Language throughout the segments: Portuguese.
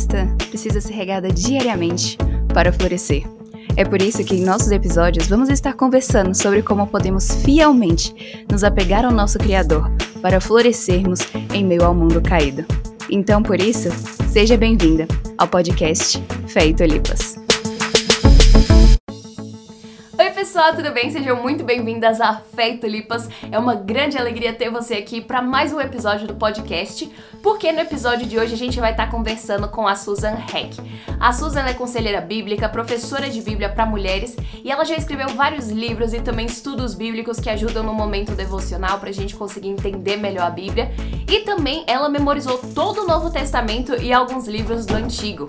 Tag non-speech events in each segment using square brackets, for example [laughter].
cristã precisa ser regada diariamente para florescer. É por isso que em nossos episódios vamos estar conversando sobre como podemos fielmente nos apegar ao nosso Criador para florescermos em meio ao mundo caído. Então, por isso, seja bem-vinda ao podcast Fé e. pessoal, tudo bem? Sejam muito bem-vindas a Fé Tulipas. É uma grande alegria ter você aqui para mais um episódio do podcast, porque no episódio de hoje a gente vai estar tá conversando com a Susan Heck. A Susan é conselheira bíblica, professora de Bíblia para mulheres e ela já escreveu vários livros e também estudos bíblicos que ajudam no momento devocional para a gente conseguir entender melhor a Bíblia. E também ela memorizou todo o Novo Testamento e alguns livros do Antigo.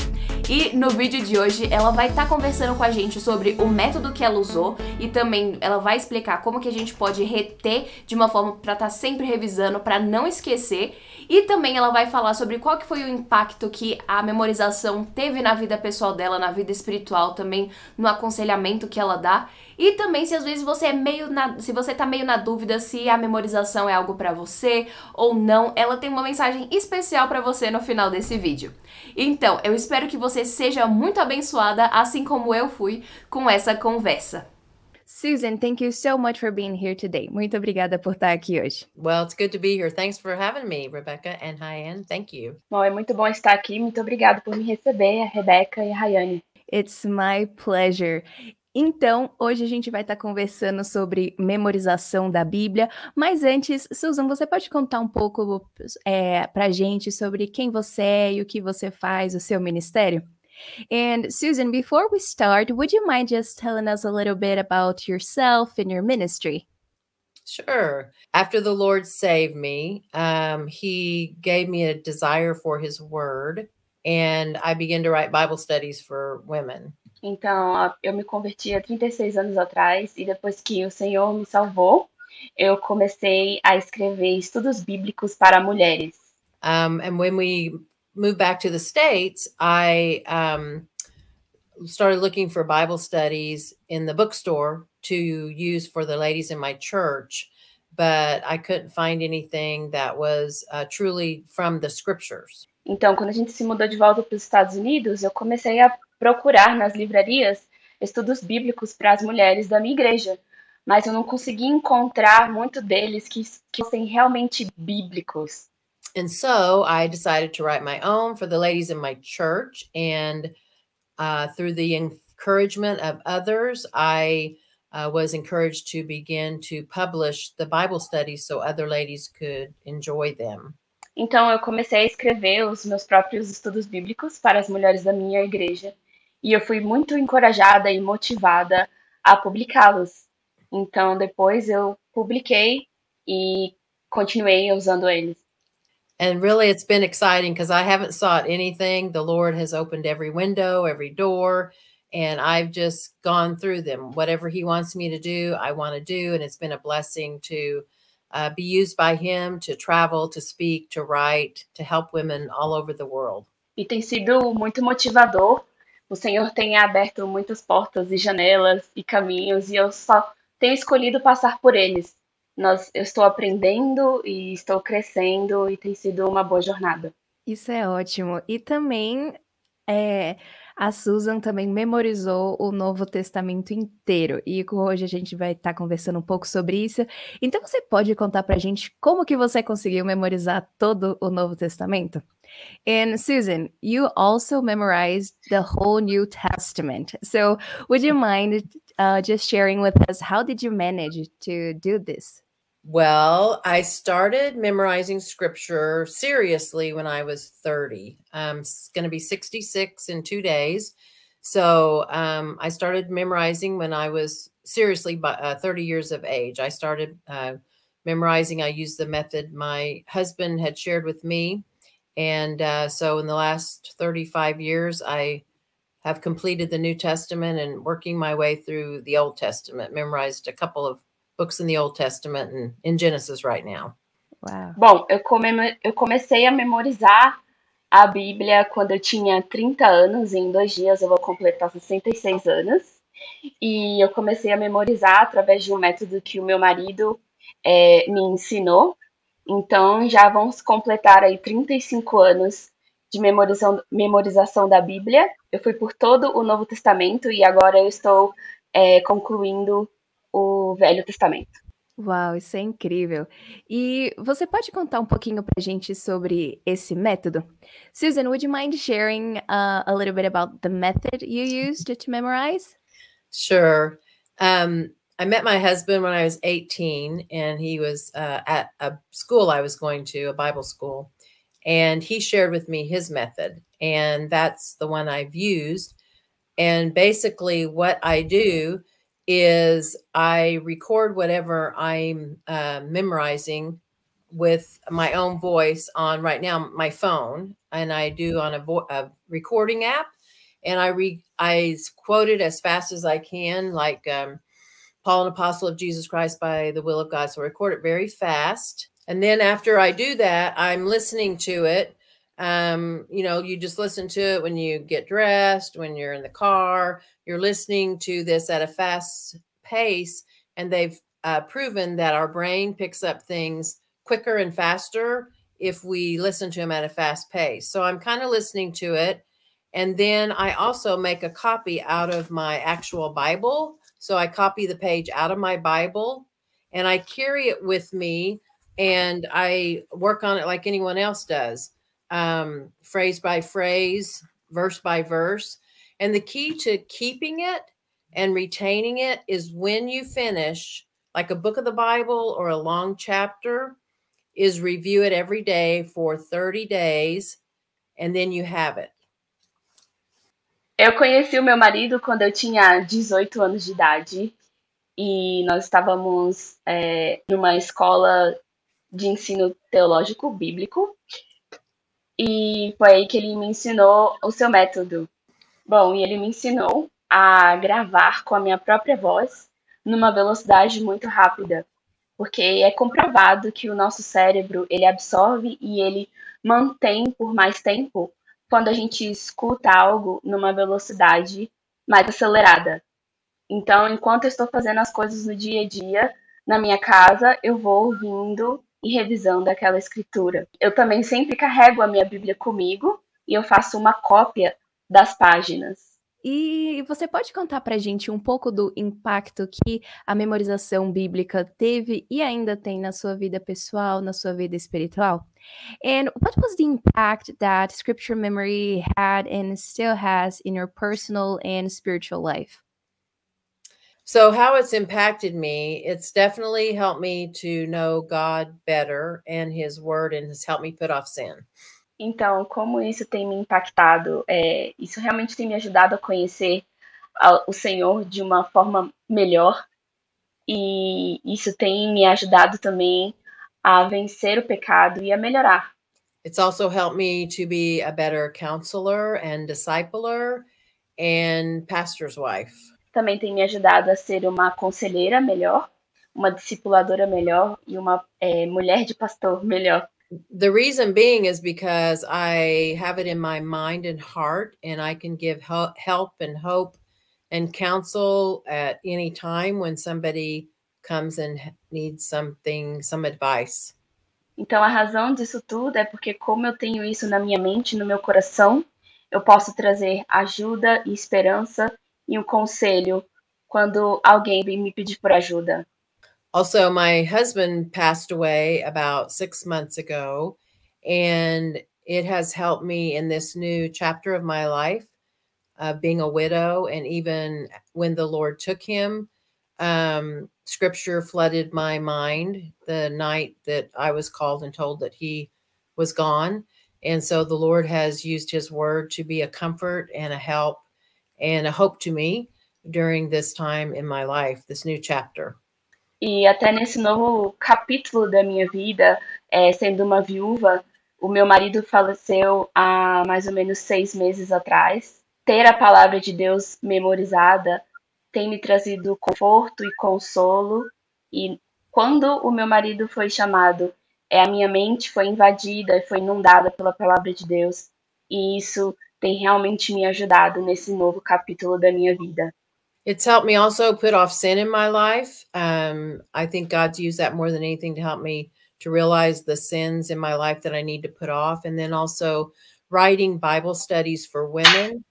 E no vídeo de hoje ela vai estar tá conversando com a gente sobre o método que ela usou e também ela vai explicar como que a gente pode reter de uma forma para estar tá sempre revisando, para não esquecer. E também ela vai falar sobre qual que foi o impacto que a memorização teve na vida pessoal dela, na vida espiritual, também no aconselhamento que ela dá. E também se às vezes você é meio na, se você tá meio na dúvida se a memorização é algo para você ou não, ela tem uma mensagem especial para você no final desse vídeo. Então, eu espero que você seja muito abençoada, assim como eu fui com essa conversa. Susan, thank you so much for being here today. Muito obrigada por estar aqui hoje. Well, it's good to be here. Thanks for having me, Rebecca and Ryan. Thank you. Bom, é muito bom estar aqui. Muito obrigada por me receber, a Rebecca e a Rayane. It's my pleasure. Então, hoje a gente vai estar conversando sobre memorização da Bíblia, mas antes, Susan, você pode contar um pouco é, para gente sobre quem você é e o que você faz, o seu ministério? And Susan, before we start, would you mind just telling us a little bit about yourself and your ministry? Sure. After the Lord saved me, um, He gave me a desire for His Word, and I began to write Bible studies for women. Então, eu me converti há 36 anos atrás, e depois que o Senhor me salvou, eu comecei a escrever estudos bíblicos para mulheres. Um, and when we moved back to the States, I um, started looking for Bible studies in the bookstore to use for the ladies in my church, but I couldn't find anything that was uh, truly from the scriptures. Então, quando a gente se mudou de volta para os Estados Unidos, eu comecei a procurar nas livrarias estudos bíblicos para as mulheres da minha igreja, mas eu não consegui encontrar muito deles que, que fossem realmente bíblicos. And so I decided to write my own for the ladies in my church. And uh, through the encouragement of others, I uh, was encouraged to begin to publish the Bible studies so other ladies could enjoy them. Então eu comecei a escrever os meus próprios estudos bíblicos para as mulheres da minha igreja e eu fui muito encorajada e motivada a publicá-los. Então depois eu publiquei e continuei usando eles. And really it's been exciting because I haven't sought anything. The Lord has opened every window, every door, and I've just gone through them. Whatever He wants me to do, I want to do, and it's been a blessing to uh, be used by Him to travel, to speak, to write, to help women all over the world. E tem sido muito motivador. O Senhor tem aberto muitas portas e janelas e caminhos, e eu só tenho escolhido passar por eles. Nós, eu estou aprendendo e estou crescendo e tem sido uma boa jornada. Isso é ótimo. E também é, a Susan também memorizou o Novo Testamento inteiro. E hoje a gente vai estar tá conversando um pouco sobre isso. Então você pode contar para a gente como que você conseguiu memorizar todo o Novo Testamento? And Susan, you also memorized the whole New Testament. So would you mind uh, just sharing with us how did you manage to do this? Well, I started memorizing scripture seriously when I was 30. I'm going to be 66 in two days. So um, I started memorizing when I was seriously uh, 30 years of age. I started uh, memorizing. I used the method my husband had shared with me. And uh, so in the last 35 years, I have completed the New Testament and working my way through the Old Testament, memorized a couple of books in the Old Testament and in Genesis right now. Wow. Bom, eu, come, eu comecei a memorizar a Bíblia quando eu tinha 30 anos, em dois dias eu vou completar 66 anos. E eu comecei a memorizar através de um método que o meu marido é, me ensinou. Então já vamos completar aí 35 anos de memorização, memorização da Bíblia. Eu fui por todo o Novo Testamento e agora eu estou é, concluindo o Velho Testamento. Uau, isso é incrível. E você pode contar um pouquinho pra gente sobre esse método? Susan, would you mind sharing uh, a little bit about the method you used to memorize? Sure. Um, I met my husband when I was 18, and he was uh, at a school I was going to, a Bible school. And he shared with me his method, and that's the one I've used. And basically, what I do is I record whatever I'm uh, memorizing with my own voice on right now my phone, and I do on a, vo- a recording app, and I re I quote it as fast as I can, like um, Paul, an apostle of Jesus Christ by the will of God. So I record it very fast, and then after I do that, I'm listening to it. Um, you know, you just listen to it when you get dressed, when you're in the car, you're listening to this at a fast pace, and they've uh, proven that our brain picks up things quicker and faster if we listen to them at a fast pace. So I'm kind of listening to it. And then I also make a copy out of my actual Bible. So I copy the page out of my Bible and I carry it with me and I work on it like anyone else does, um, phrase by phrase, verse by verse. And the key to keeping it and retaining it is when you finish, like a book of the Bible or a long chapter, is review it every day for 30 days and then you have it. Eu conheci o meu marido quando eu tinha 18 anos de idade e nós estávamos é, numa escola de ensino teológico bíblico e foi aí que ele me ensinou o seu método. Bom, e ele me ensinou a gravar com a minha própria voz numa velocidade muito rápida, porque é comprovado que o nosso cérebro ele absorve e ele mantém por mais tempo quando a gente escuta algo numa velocidade mais acelerada. Então, enquanto eu estou fazendo as coisas no dia a dia, na minha casa, eu vou ouvindo e revisando aquela escritura. Eu também sempre carrego a minha Bíblia comigo e eu faço uma cópia das páginas. E você pode contar para gente um pouco do impacto que a memorização bíblica teve e ainda tem na sua vida pessoal, na sua vida espiritual? And what was the impact that scripture memory had and still has in your personal and spiritual life? So, how it's impacted me, it's definitely helped me to know God better and His Word, and has helped me put off sin. Então, como isso tem me impactado? É, isso realmente tem me ajudado a conhecer a, o Senhor de uma forma melhor, e isso tem me ajudado também a vencer o pecado e a melhorar. It's also helped me to be a better counselor and discipler and pastor's wife. Também tem me ajudado a ser uma conselheira melhor, uma discipuladora melhor e uma é, mulher de pastor melhor. The reason being is because I have it in my mind and heart, and I can give help and hope and counsel at any time when somebody comes and needs something, some advice. Então a razão disso tudo é porque como eu tenho isso na minha mente, no meu coração, eu posso trazer ajuda e esperança e um conselho quando alguém me pedir por ajuda. Also, my husband passed away about six months ago, and it has helped me in this new chapter of my life, uh, being a widow. And even when the Lord took him, um, scripture flooded my mind the night that I was called and told that he was gone. And so the Lord has used his word to be a comfort and a help and a hope to me during this time in my life, this new chapter. E até nesse novo capítulo da minha vida, é, sendo uma viúva, o meu marido faleceu há mais ou menos seis meses atrás. Ter a palavra de Deus memorizada tem me trazido conforto e consolo. E quando o meu marido foi chamado, é, a minha mente foi invadida e foi inundada pela palavra de Deus. E isso tem realmente me ajudado nesse novo capítulo da minha vida. It's helped me also put off sin in my life. Um, I think God's used that more than anything to help me to realize the sins in my life that I need to put off, and then also writing Bible studies for women,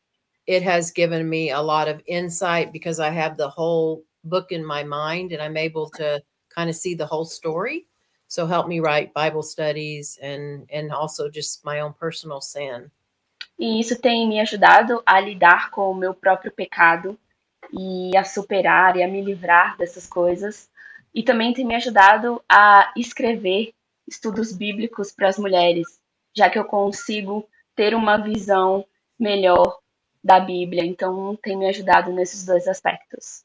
it has given me a lot of insight because I have the whole book in my mind and I'm able to kind of see the whole story. So help me write Bible studies and and also just my own personal sin. E isso tem me ajudado a lidar com o meu próprio pecado e a superar e a me livrar dessas coisas. E também tem me ajudado a escrever estudos bíblicos para as mulheres, já que eu consigo ter uma visão melhor da Bíblia. Então, tem me ajudado nesses dois aspectos.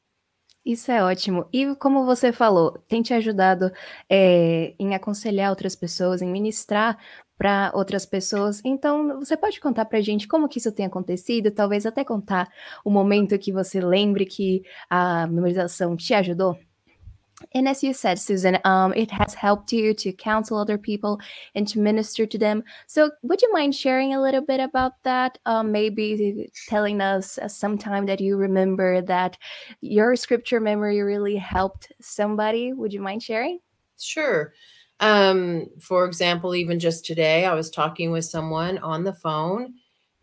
Isso é ótimo. E como você falou, tem te ajudado é, em aconselhar outras pessoas, em ministrar para outras pessoas. Então, você pode contar para a gente como que isso tem acontecido? Talvez até contar o momento que você lembre que a memorização te ajudou? And as you said, Susan, um, it has helped you to counsel other people and to minister to them. So, would you mind sharing a little bit about that? Maybe telling us some time that you remember that your scripture memory really helped somebody. Would you mind sharing? Sure. Um, for example, even just today, I was talking with someone on the phone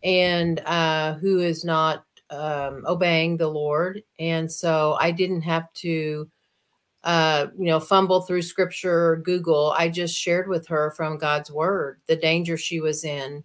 and uh, who is not um, obeying the Lord. And so I didn't have to uh, you know, fumble through scripture or Google. I just shared with her from God's word the danger she was in.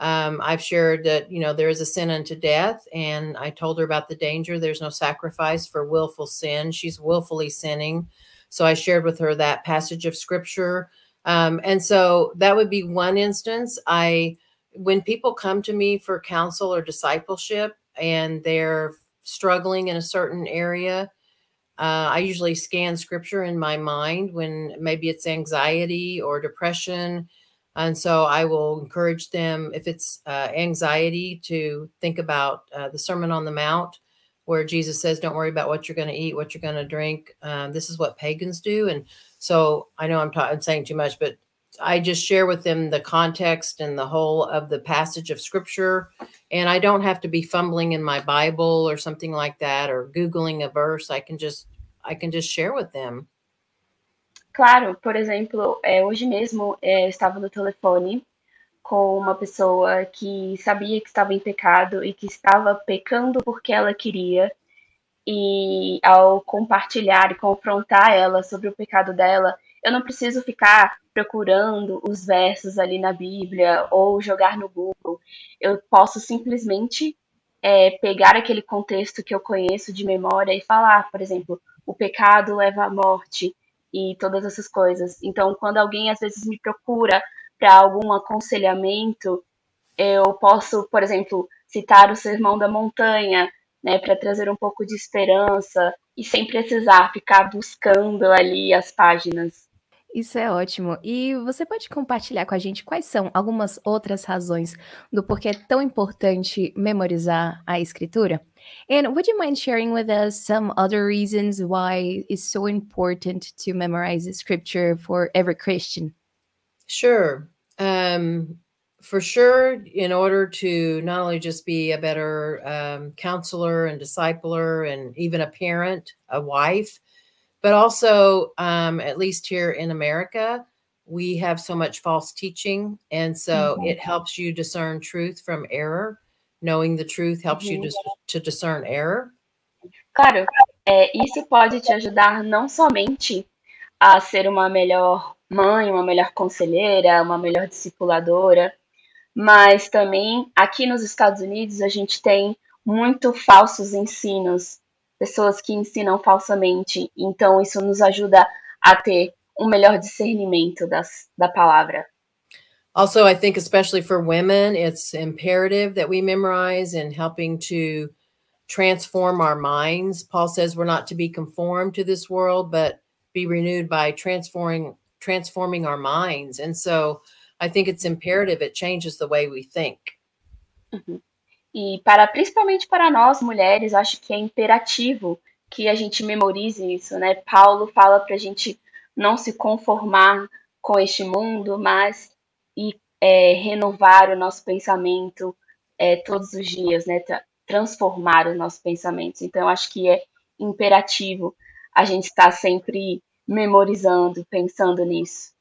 Um, I've shared that, you know, there is a sin unto death, and I told her about the danger. There's no sacrifice for willful sin. She's willfully sinning. So I shared with her that passage of scripture. Um, and so that would be one instance. I, when people come to me for counsel or discipleship and they're struggling in a certain area, uh, I usually scan scripture in my mind when maybe it's anxiety or depression. And so I will encourage them, if it's uh, anxiety, to think about uh, the Sermon on the Mount, where Jesus says, Don't worry about what you're going to eat, what you're going to drink. Um, this is what pagans do. And so I know I'm, ta- I'm saying too much, but I just share with them the context and the whole of the passage of scripture. And I don't have to be fumbling in my Bible or something like that or Googling a verse. I can just I can just share with them. Claro, por exemplo, é, hoje mesmo é, eu estava no telefone com uma pessoa que sabia que estava em pecado e que estava pecando porque ela queria. E ao compartilhar e confrontar ela sobre o pecado dela, eu não preciso ficar procurando os versos ali na Bíblia ou jogar no Google. Eu posso simplesmente é, pegar aquele contexto que eu conheço de memória e falar, por exemplo, o pecado leva à morte e todas essas coisas. Então, quando alguém às vezes me procura para algum aconselhamento, eu posso, por exemplo, citar o Sermão da Montanha, né, para trazer um pouco de esperança e sem precisar ficar buscando ali as páginas. Isso é ótimo. E você pode compartilhar com a gente quais são algumas outras razões do porquê é tão importante memorizar a escritura? And would you mind sharing with us some other reasons why it's so important to memorize scripture for every Christian? Sure. Um, for sure, in order to not only just be a better um, counselor and discipler and even a parent, a wife, but also um, at least here in america we have so much false teaching and so mm-hmm. it helps you discern truth from error knowing the truth helps mm-hmm. you to, to discern error claro é, isso pode te ajudar não somente a ser uma melhor mãe uma melhor conselheira uma melhor discipuladora mas também aqui nos Estados Unidos a gente tem muito falsos ensinos pessoas que ensinam falsamente. Então, isso nos ajuda a ter um melhor discernimento das, da palavra. Also, I think, especially for women, it's imperative that we memorize and helping to transform our minds. Paul says we're not to be conformed to this world, but be renewed by transforming transforming our minds. And so I think it's imperative it changes the way we think. Uhum. E para principalmente para nós mulheres, acho que é imperativo que a gente memorize isso, né? Paulo fala para a gente não se conformar com este mundo, mas e é, renovar o nosso pensamento é, todos os dias, né? Tra transformar os nossos pensamentos. Então, acho que é imperativo a gente estar sempre memorizando, pensando nisso.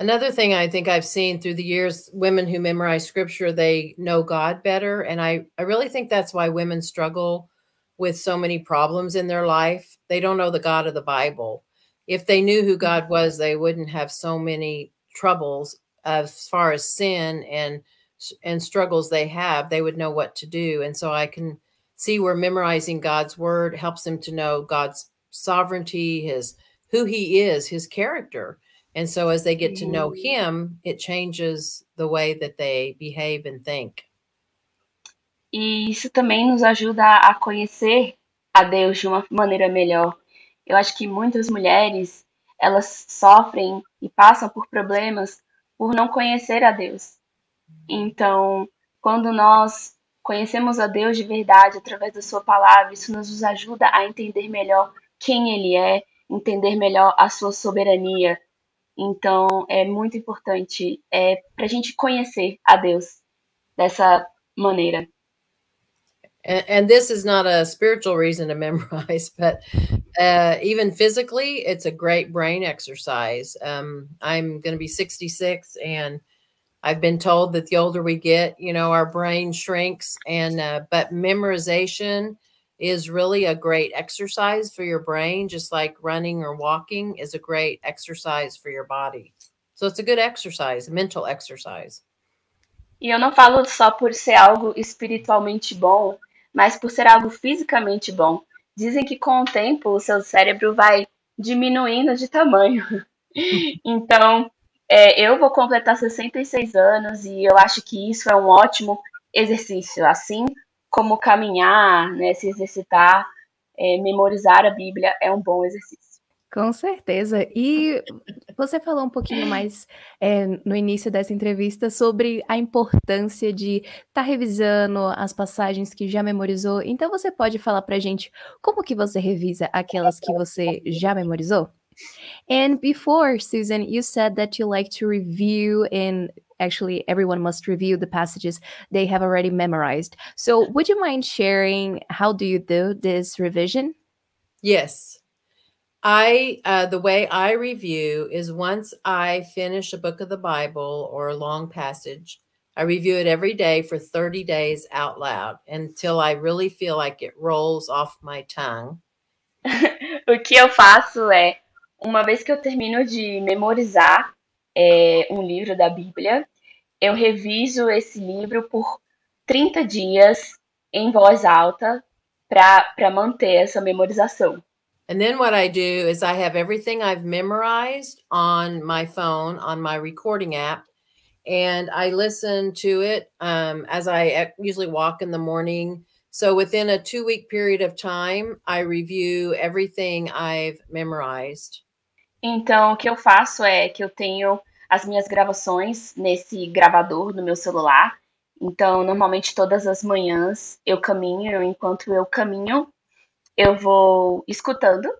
Another thing I think I've seen through the years, women who memorize scripture, they know God better. And I, I really think that's why women struggle with so many problems in their life. They don't know the God of the Bible. If they knew who God mm-hmm. was, they wouldn't have so many troubles as far as sin and and struggles they have. They would know what to do. And so I can see where memorizing God's word helps them to know God's sovereignty, his who he is, his character and so as they get to know mm. him, it changes the way that they behave and think. E isso também nos ajuda a conhecer a Deus de uma maneira melhor. Eu acho que muitas mulheres, elas sofrem e passam por problemas por não conhecer a Deus. Então, quando nós conhecemos a Deus de verdade através da sua palavra, isso nos ajuda a entender melhor quem ele é, entender melhor a sua soberania, Então, é muito importante é, para a gente conhecer a Deus dessa maneira. And, and, this is not a spiritual reason to [laughs] memorize, but uh, even physically, it's a great brain exercise. Um, I'm going to be 66, and I've been told that the older we get, you know, our brain shrinks. And uh, but memorization is really a great exercise for your brain, just like running or walking is a great exercise for your body. So it's a good exercise, mental exercise. E eu não falo só por ser algo espiritualmente bom, mas por ser algo fisicamente bom. Dizem que com o tempo o seu cérebro vai diminuindo de tamanho. [laughs] então, é, eu vou completar 66 anos e eu acho que isso é um ótimo exercício. Assim como caminhar, né, se exercitar, é, memorizar a Bíblia é um bom exercício. Com certeza. E você falou um pouquinho mais é, no início dessa entrevista sobre a importância de estar tá revisando as passagens que já memorizou. Então você pode falar para gente como que você revisa aquelas que você já memorizou? And before, Susan, you said that you like to review and actually everyone must review the passages they have already memorized. So would you mind sharing how do you do this revision? Yes. I uh, the way I review is once I finish a book of the Bible or a long passage, I review it every day for 30 days out loud until I really feel like it rolls off my tongue. [laughs] o que eu faço é uma vez que eu termino de memorizar é, um livro da Bíblia, eu reviso esse livro por 30 dias em voz alta para manter essa memorização. And then what I do is I have everything I've memorized on my phone, on my recording app, and I listen to it um, as I usually walk in the morning. So within a two week period of time, I review everything I've memorized. Então, o que eu faço é que eu tenho as minhas gravações nesse gravador do meu celular. Então, normalmente todas as manhãs eu caminho, enquanto eu caminho, eu vou escutando.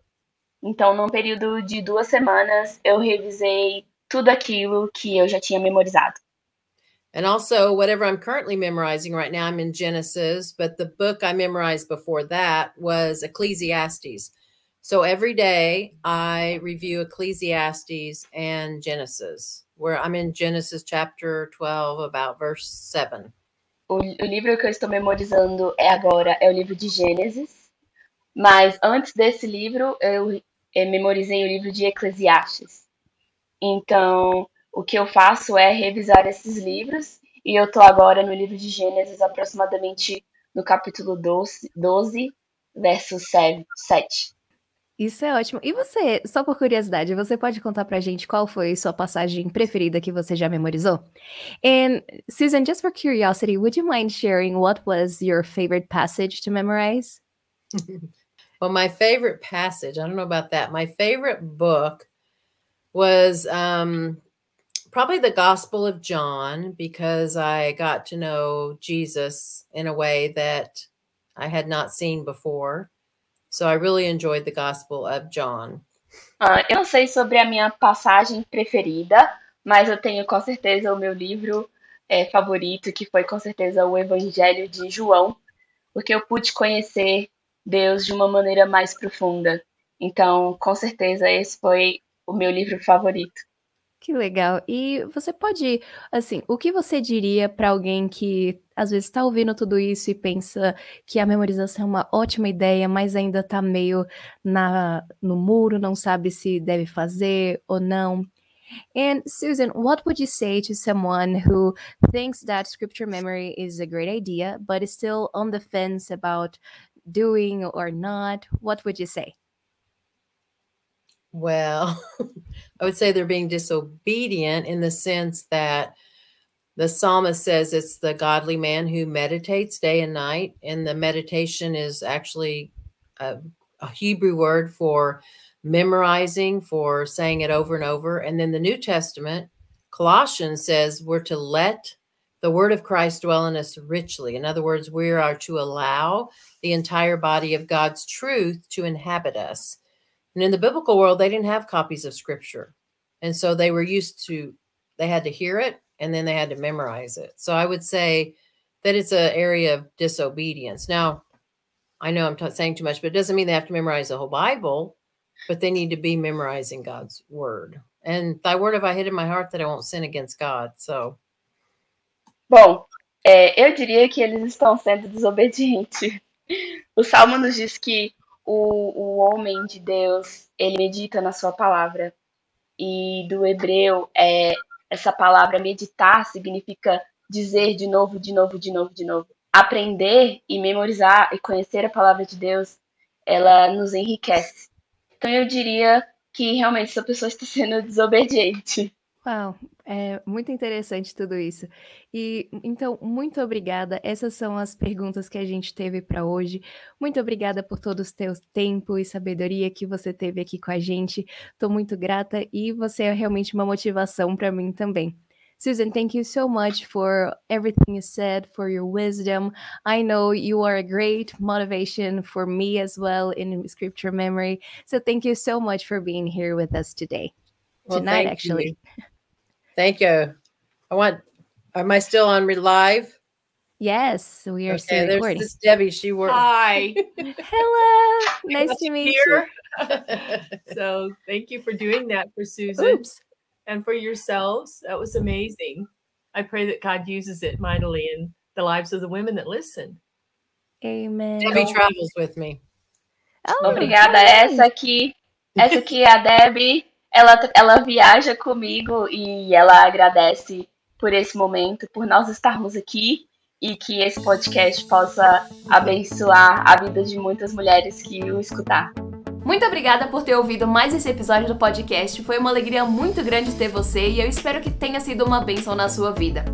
Então, num período de duas semanas, eu revisei tudo aquilo que eu já tinha memorizado. And also, whatever I'm currently memorizing right now, I'm in Genesis, but the book I memorized before that was Ecclesiastes. So every day I review Ecclesiastes and Genesis, where I'm in Genesis chapter 12, about verse 7. O, o livro que eu estou memorizando é agora é o livro de Gênesis, mas antes desse livro eu, eu memorizei o livro de Eclesiastes. Então, o que eu faço é revisar esses livros e eu estou agora no livro de Gênesis, aproximadamente no capítulo 12, 12 verso 7. Isso é ótimo. E você, só por curiosidade, você pode contar pra gente qual foi sua passagem preferida que você já memorizou? And Susan, just for curiosity, would you mind sharing what was your favorite passage to memorize? [laughs] well, my favorite passage, I don't know about that. My favorite book was um, probably the Gospel of John because I got to know Jesus in a way that I had not seen before. So I really enjoyed the Gospel of John. Uh, eu não sei sobre a minha passagem preferida, mas eu tenho com certeza o meu livro é, favorito, que foi com certeza o Evangelho de João, porque eu pude conhecer Deus de uma maneira mais profunda. Então, com certeza, esse foi o meu livro favorito. Que legal. E você pode, assim, o que você diria para alguém que às vezes está ouvindo tudo isso e pensa que a memorização é uma ótima ideia, mas ainda está meio na, no muro, não sabe se deve fazer ou não? And Susan, what would you say to someone who thinks that scripture memory is a great idea, but is still on the fence about doing or not? What would you say? Well, [laughs] I would say they're being disobedient in the sense that the psalmist says it's the godly man who meditates day and night. And the meditation is actually a, a Hebrew word for memorizing, for saying it over and over. And then the New Testament, Colossians says we're to let the word of Christ dwell in us richly. In other words, we are to allow the entire body of God's truth to inhabit us. And in the biblical world, they didn't have copies of scripture. And so they were used to, they had to hear it and then they had to memorize it. So I would say that it's an area of disobedience. Now, I know I'm t- saying too much, but it doesn't mean they have to memorize the whole Bible, but they need to be memorizing God's word. And thy word have I hid in my heart that I won't sin against God. So. Bom, é, eu diria que eles estão sendo desobedientes. [laughs] O Salmo nos diz que o, o homem de Deus, ele medita na sua palavra. E do hebreu, é, essa palavra meditar significa dizer de novo, de novo, de novo, de novo. Aprender e memorizar e conhecer a palavra de Deus, ela nos enriquece. Então eu diria que realmente essa pessoa está sendo [laughs] desobediente. Uau, é muito interessante tudo isso. E então, muito obrigada. Essas são as perguntas que a gente teve para hoje. Muito obrigada por todo o teu tempo e sabedoria que você teve aqui com a gente. Estou muito grata e você é realmente uma motivação para mim também. Susan, thank you so much for everything you said, for your wisdom. I know you are a great motivation for me as well in scripture memory. So thank you so much for being here with us today. Well, Tonight, actually. you. Thank you. I want, am I still on live? Yes, we are still Okay, there's recording. this Debbie. She works. Hi. [laughs] Hello, nice to meet you. [laughs] [laughs] So thank you for doing that for Susan Oops. and for yourselves. That was amazing. I pray that God uses it mightily in the lives of the women that listen. Amen. Debbie travels with me. Oh, Obrigada. nice. Essa aqui, essa aqui é a Debbie. Ela, ela viaja comigo e ela agradece por esse momento, por nós estarmos aqui e que esse podcast possa abençoar a vida de muitas mulheres que o escutar. Muito obrigada por ter ouvido mais esse episódio do podcast. Foi uma alegria muito grande ter você e eu espero que tenha sido uma bênção na sua vida.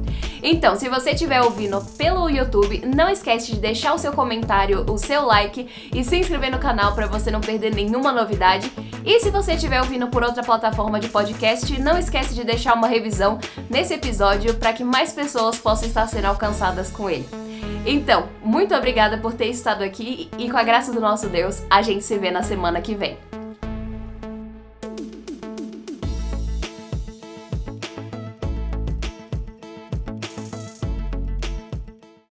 Então, se você estiver ouvindo pelo YouTube, não esquece de deixar o seu comentário, o seu like e se inscrever no canal para você não perder nenhuma novidade. E se você estiver ouvindo por outra plataforma de podcast, não esquece de deixar uma revisão nesse episódio para que mais pessoas possam estar sendo alcançadas com ele. Então, muito obrigada por ter estado aqui e com a graça do nosso Deus, a gente se vê na semana que vem.